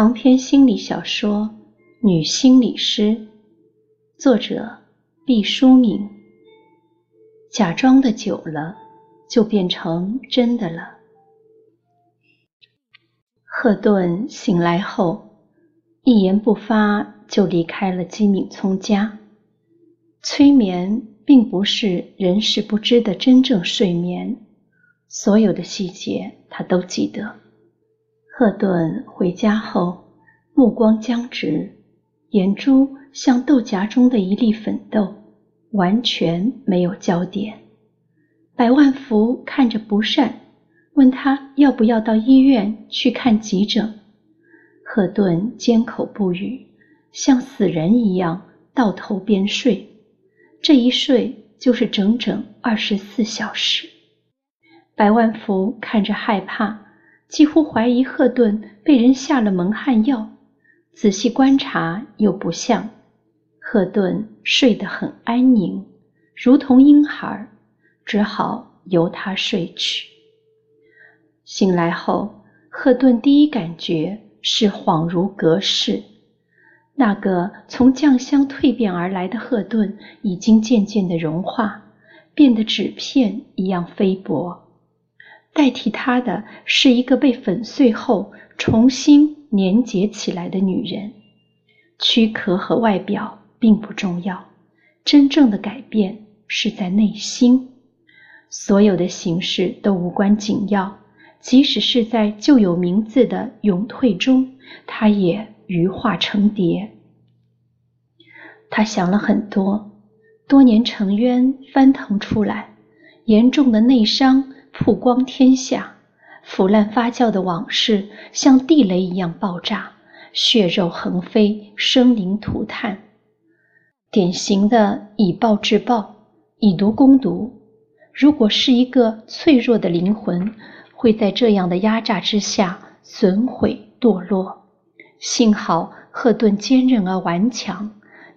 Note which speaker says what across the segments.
Speaker 1: 长篇心理小说《女心理师》，作者毕淑敏。假装的久了，就变成真的了。赫顿醒来后，一言不发就离开了金敏聪家。催眠并不是人事不知的真正睡眠，所有的细节他都记得。赫顿回家后，目光僵直，眼珠像豆荚中的一粒粉豆，完全没有焦点。百万福看着不善，问他要不要到医院去看急诊。赫顿缄口不语，像死人一样倒头便睡。这一睡就是整整二十四小时。百万福看着害怕。几乎怀疑赫顿被人下了蒙汗药，仔细观察又不像。赫顿睡得很安宁，如同婴孩，只好由他睡去。醒来后，赫顿第一感觉是恍如隔世。那个从酱香蜕变而来的赫顿，已经渐渐的融化，变得纸片一样菲薄。代替她的是一个被粉碎后重新粘结起来的女人。躯壳和外表并不重要，真正的改变是在内心。所有的形式都无关紧要，即使是在旧有名字的永退中，她也羽化成蝶。他想了很多，多年沉冤翻腾出来，严重的内伤。曝光天下，腐烂发酵的往事像地雷一样爆炸，血肉横飞，生灵涂炭。典型的以暴制暴，以毒攻毒。如果是一个脆弱的灵魂，会在这样的压榨之下损毁堕落。幸好赫顿坚韧而顽强，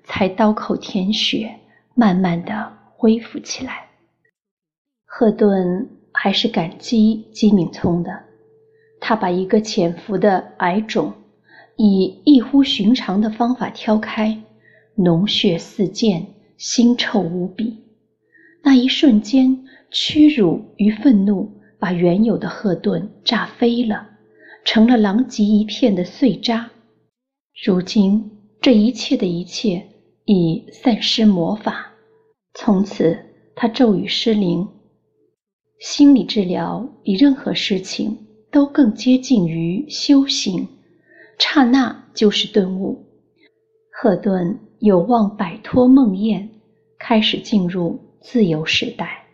Speaker 1: 才刀口舔血，慢慢的恢复起来。赫顿。还是感激姬敏聪的，他把一个潜伏的癌肿以异乎寻常的方法挑开，脓血四溅，腥臭无比。那一瞬间，屈辱与愤怒把原有的赫顿炸飞了，成了狼藉一片的碎渣。如今，这一切的一切已散失魔法，从此他咒语失灵。心理治疗比任何事情都更接近于修行，刹那就是顿悟。赫顿有望摆脱梦魇，开始进入自由时代。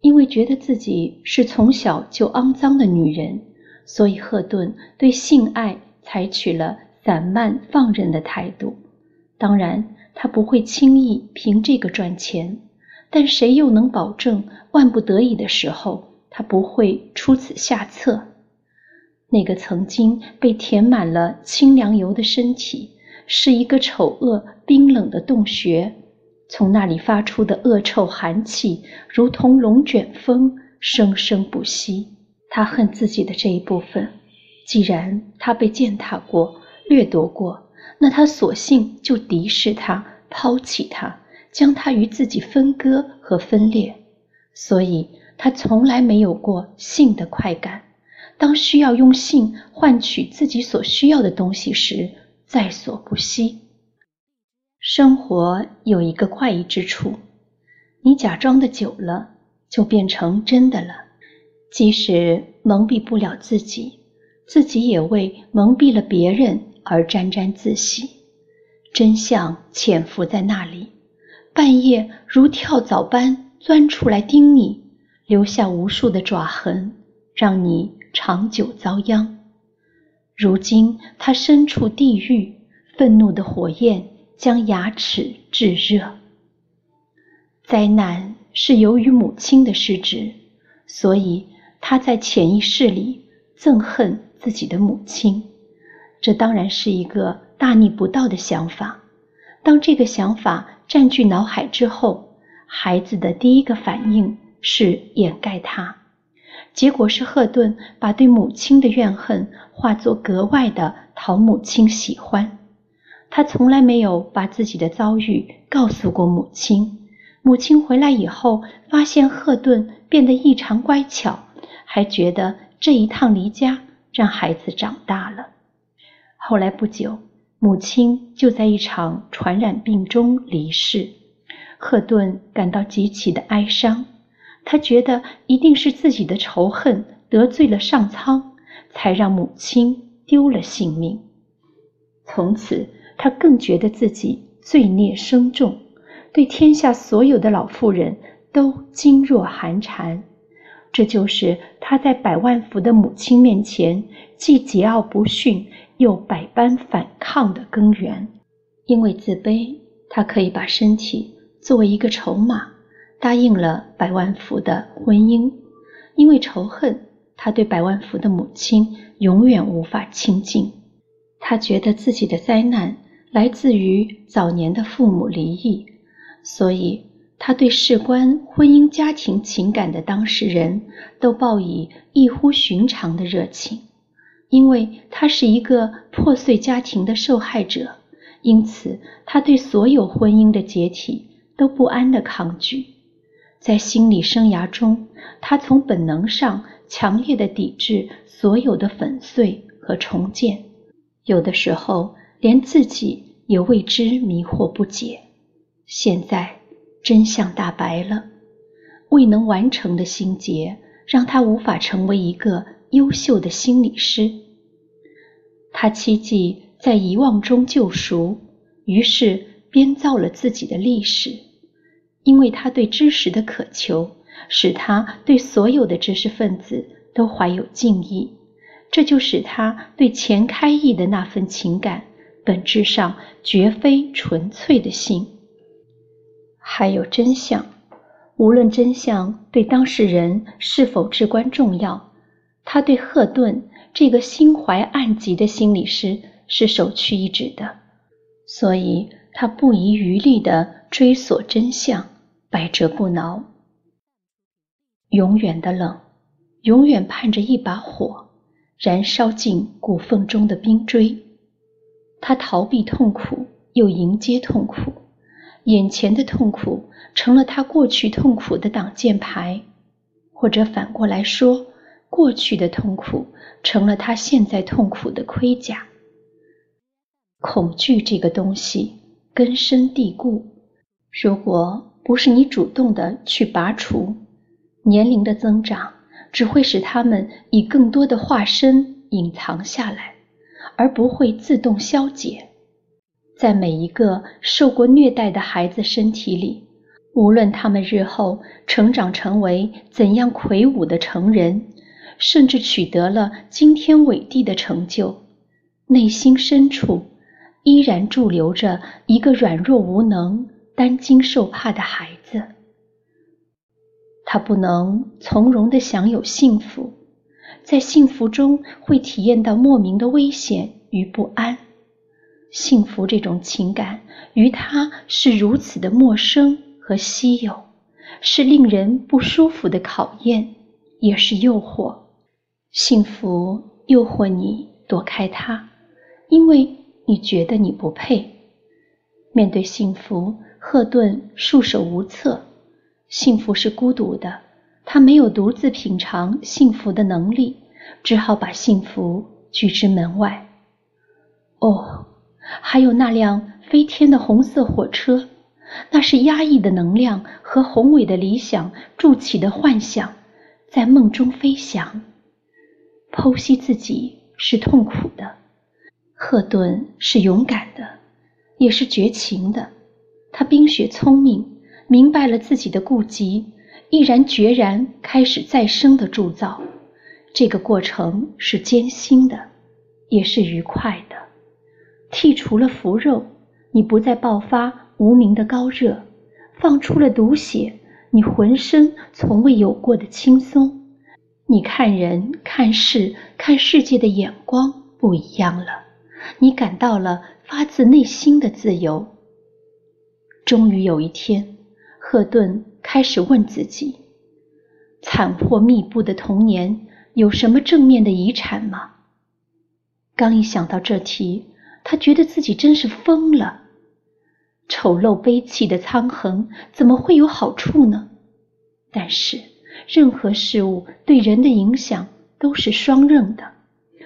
Speaker 1: 因为觉得自己是从小就肮脏的女人，所以赫顿对性爱采取了散漫放任的态度。当然，他不会轻易凭这个赚钱。但谁又能保证万不得已的时候，他不会出此下策？那个曾经被填满了清凉油的身体，是一个丑恶冰冷的洞穴，从那里发出的恶臭寒气，如同龙卷风，生生不息。他恨自己的这一部分，既然他被践踏过、掠夺过，那他索性就敌视他，抛弃他。将他与自己分割和分裂，所以他从来没有过性的快感。当需要用性换取自己所需要的东西时，在所不惜。生活有一个怪异之处：你假装的久了，就变成真的了。即使蒙蔽不了自己，自己也为蒙蔽了别人而沾沾自喜。真相潜伏在那里。半夜如跳蚤般钻出来叮你，留下无数的爪痕，让你长久遭殃。如今他身处地狱，愤怒的火焰将牙齿炙热。灾难是由于母亲的失职，所以他在潜意识里憎恨自己的母亲。这当然是一个大逆不道的想法。当这个想法。占据脑海之后，孩子的第一个反应是掩盖它，结果是赫顿把对母亲的怨恨化作格外的讨母亲喜欢。他从来没有把自己的遭遇告诉过母亲。母亲回来以后，发现赫顿变得异常乖巧，还觉得这一趟离家让孩子长大了。后来不久，母亲就在一场传染病中离世。赫顿感到极其的哀伤，他觉得一定是自己的仇恨得罪了上苍，才让母亲丢了性命。从此，他更觉得自己罪孽深重，对天下所有的老妇人都噤若寒蝉。这就是他在百万福的母亲面前既桀骜不驯又百般反抗的根源。因为自卑，他可以把身体。作为一个筹码，答应了百万福的婚姻。因为仇恨，他对百万福的母亲永远无法亲近。他觉得自己的灾难来自于早年的父母离异，所以他对事关婚姻家庭情感的当事人都报以异乎寻常的热情。因为他是一个破碎家庭的受害者，因此他对所有婚姻的解体。都不安的抗拒，在心理生涯中，他从本能上强烈的抵制所有的粉碎和重建，有的时候连自己也为之迷惑不解。现在真相大白了，未能完成的心结让他无法成为一个优秀的心理师。他期冀在遗忘中救赎，于是编造了自己的历史。因为他对知识的渴求，使他对所有的知识分子都怀有敬意，这就使他对钱开义的那份情感，本质上绝非纯粹的性。还有真相，无论真相对当事人是否至关重要，他对赫顿这个心怀暗疾的心理师是首屈一指的，所以他不遗余力地追索真相。百折不挠，永远的冷，永远盼着一把火燃烧进骨缝中的冰锥。他逃避痛苦，又迎接痛苦，眼前的痛苦成了他过去痛苦的挡箭牌，或者反过来说，过去的痛苦成了他现在痛苦的盔甲。恐惧这个东西根深蒂固，如果。不是你主动的去拔除，年龄的增长只会使他们以更多的化身隐藏下来，而不会自动消解。在每一个受过虐待的孩子身体里，无论他们日后成长成为怎样魁梧的成人，甚至取得了惊天伟地的成就，内心深处依然驻留着一个软弱无能。担惊受怕的孩子，他不能从容的享有幸福，在幸福中会体验到莫名的危险与不安。幸福这种情感于他是如此的陌生和稀有，是令人不舒服的考验，也是诱惑。幸福诱惑你躲开它，因为你觉得你不配面对幸福。赫顿束手无策，幸福是孤独的，他没有独自品尝幸福的能力，只好把幸福拒之门外。哦，还有那辆飞天的红色火车，那是压抑的能量和宏伟的理想筑起的幻想，在梦中飞翔。剖析自己是痛苦的，赫顿是勇敢的，也是绝情的。他冰雪聪明，明白了自己的顾忌，毅然决然开始再生的铸造。这个过程是艰辛的，也是愉快的。剔除了腐肉，你不再爆发无名的高热；放出了毒血，你浑身从未有过的轻松。你看人、看事、看世界的眼光不一样了，你感到了发自内心的自由。终于有一天，赫顿开始问自己：惨祸密布的童年有什么正面的遗产吗？刚一想到这题，他觉得自己真是疯了。丑陋悲戚的苍横怎么会有好处呢？但是任何事物对人的影响都是双刃的，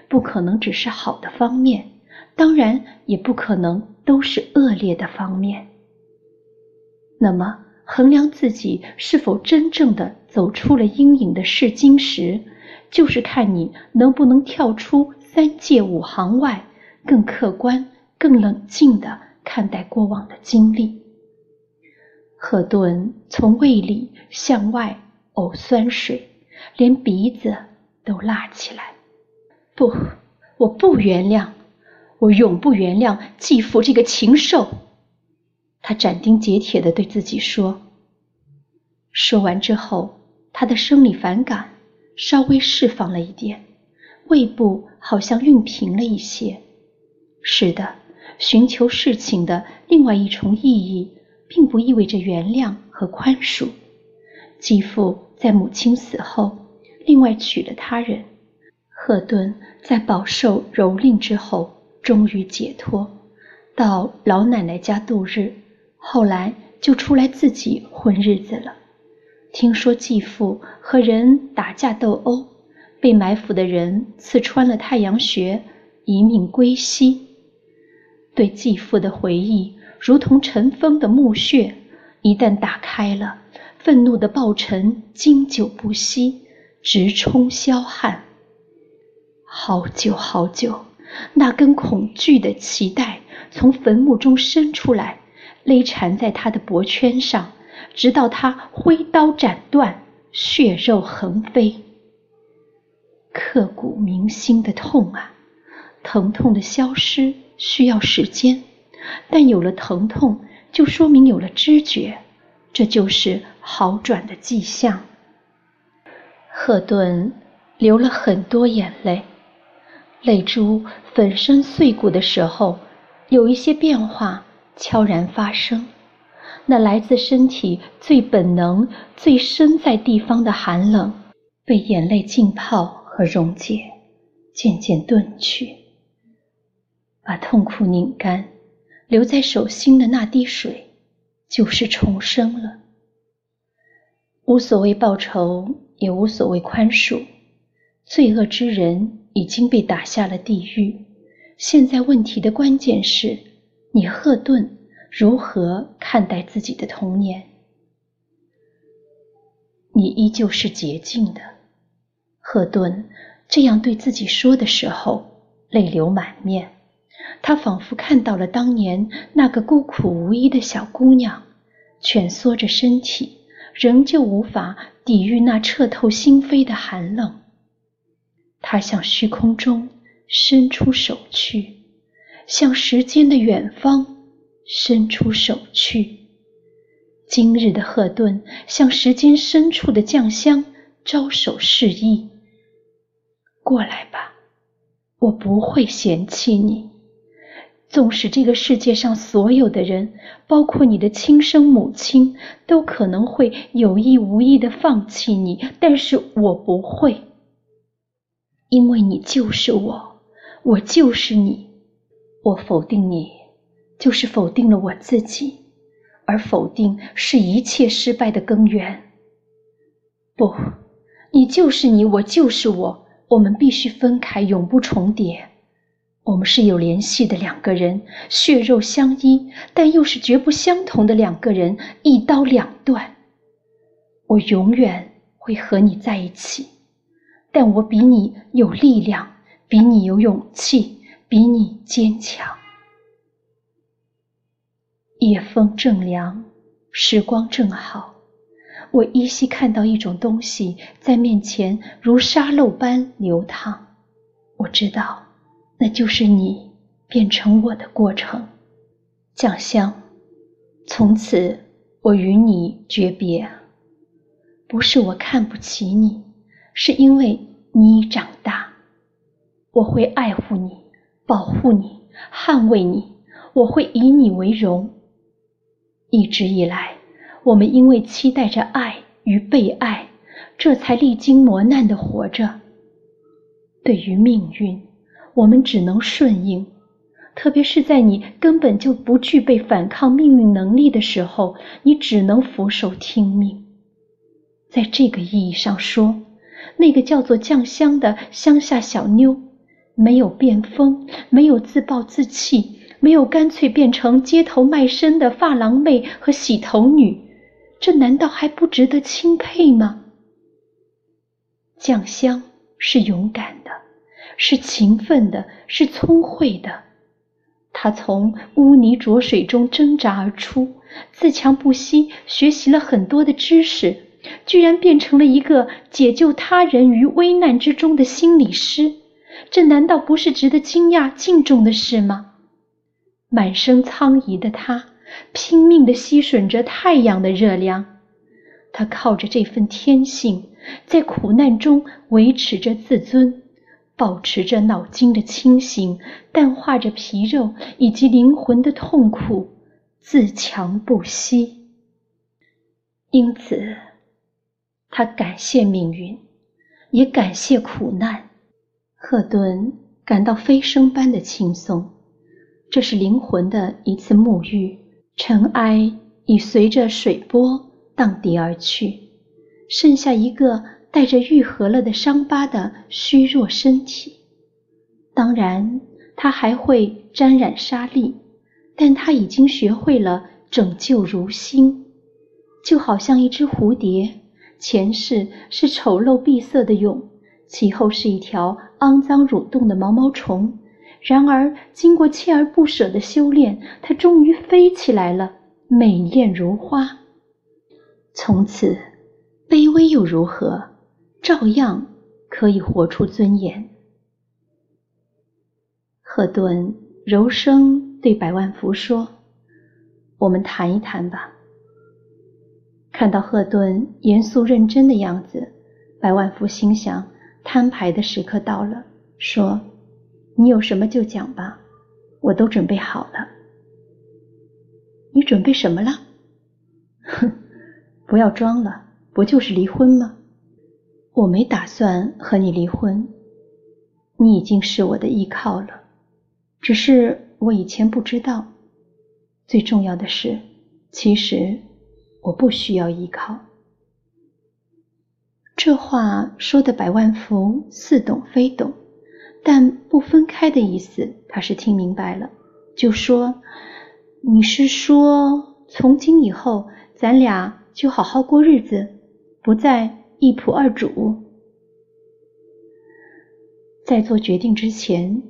Speaker 1: 不可能只是好的方面，当然也不可能都是恶劣的方面。那么，衡量自己是否真正的走出了阴影的试金石，就是看你能不能跳出三界五行外，更客观、更冷静的。看待过往的经历，赫顿从胃里向外呕酸水，连鼻子都辣起来。不，我不原谅，我永不原谅继父这个禽兽！他斩钉截铁地对自己说。说完之后，他的生理反感稍微释放了一点，胃部好像熨平了一些。是的。寻求事情的另外一重意义，并不意味着原谅和宽恕。继父在母亲死后，另外娶了他人。赫顿在饱受蹂躏之后，终于解脱，到老奶奶家度日。后来就出来自己混日子了。听说继父和人打架斗殴，被埋伏的人刺穿了太阳穴，一命归西。对继父的回忆，如同尘封的墓穴，一旦打开了，愤怒的暴尘经久不息，直冲霄汉。好久好久，那根恐惧的脐带从坟墓中伸出来，勒缠在他的脖圈上，直到他挥刀斩断，血肉横飞。刻骨铭心的痛啊！疼痛的消失。需要时间，但有了疼痛，就说明有了知觉，这就是好转的迹象。赫顿流了很多眼泪，泪珠粉身碎骨的时候，有一些变化悄然发生。那来自身体最本能、最深在地方的寒冷，被眼泪浸泡和溶解，渐渐遁去。把痛苦拧干，留在手心的那滴水，就是重生了。无所谓报仇，也无所谓宽恕。罪恶之人已经被打下了地狱。现在问题的关键是你赫顿如何看待自己的童年？你依旧是洁净的。赫顿这样对自己说的时候，泪流满面。他仿佛看到了当年那个孤苦无依的小姑娘，蜷缩着身体，仍旧无法抵御那彻透心扉的寒冷。他向虚空中伸出手去，向时间的远方伸出手去。今日的赫顿向时间深处的酱香招手示意：“过来吧，我不会嫌弃你。”纵使这个世界上所有的人，包括你的亲生母亲，都可能会有意无意的放弃你，但是我不会，因为你就是我，我就是你。我否定你，就是否定了我自己，而否定是一切失败的根源。不，你就是你，我就是我，我们必须分开，永不重叠。我们是有联系的两个人，血肉相依，但又是绝不相同的两个人，一刀两断。我永远会和你在一起，但我比你有力量，比你有勇气，比你坚强。夜风正凉，时光正好，我依稀看到一种东西在面前如沙漏般流淌，我知道。那就是你变成我的过程，酱香。从此我与你诀别。不是我看不起你，是因为你已长大。我会爱护你，保护你，捍卫你。我会以你为荣。一直以来，我们因为期待着爱与被爱，这才历经磨难的活着。对于命运，我们只能顺应，特别是在你根本就不具备反抗命运能力的时候，你只能俯首听命。在这个意义上说，那个叫做酱香的乡下小妞，没有变疯，没有自暴自弃，没有干脆变成街头卖身的发廊妹和洗头女，这难道还不值得钦佩吗？酱香是勇敢的。是勤奋的，是聪慧的。他从污泥浊水中挣扎而出，自强不息，学习了很多的知识，居然变成了一个解救他人于危难之中的心理师。这难道不是值得惊讶、敬重的事吗？满身苍夷的他，拼命地吸吮着太阳的热量。他靠着这份天性，在苦难中维持着自尊。保持着脑筋的清醒，淡化着皮肉以及灵魂的痛苦，自强不息。因此，他感谢命运，也感谢苦难。赫顿感到飞升般的轻松，这是灵魂的一次沐浴。尘埃已随着水波荡涤而去，剩下一个。带着愈合了的伤疤的虚弱身体，当然他还会沾染沙粒，但他已经学会了拯救如新，就好像一只蝴蝶，前世是丑陋闭塞的蛹，其后是一条肮脏蠕动的毛毛虫，然而经过锲而不舍的修炼，它终于飞起来了，美艳如花。从此，卑微又如何？照样可以活出尊严。赫顿柔声对百万福说：“我们谈一谈吧。”看到赫顿严肃认真的样子，百万福心想：摊牌的时刻到了，说：“你有什么就讲吧，我都准备好了。”你准备什么了？哼，不要装了，不就是离婚吗？我没打算和你离婚，你已经是我的依靠了。只是我以前不知道。最重要的是，其实我不需要依靠。这话说的百万福似懂非懂，但不分开的意思他是听明白了，就说：“你是说，从今以后咱俩就好好过日子，不再……”一仆二主，在做决定之前，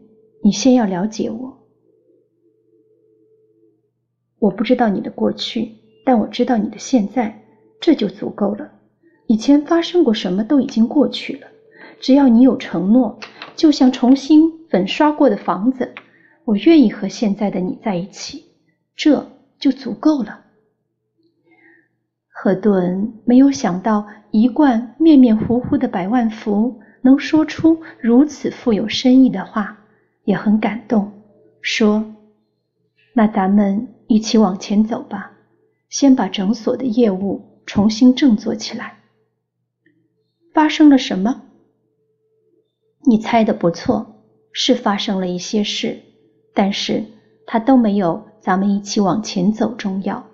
Speaker 1: 你先要了解我。我不知道你的过去，但我知道你的现在，这就足够了。以前发生过什么都已经过去了，只要你有承诺，就像重新粉刷过的房子，我愿意和现在的你在一起，这就足够了。赫顿没有想到，一贯面面糊糊的百万福能说出如此富有深意的话，也很感动，说：“那咱们一起往前走吧，先把诊所的业务重新振作起来。”发生了什么？你猜的不错，是发生了一些事，但是它都没有咱们一起往前走重要。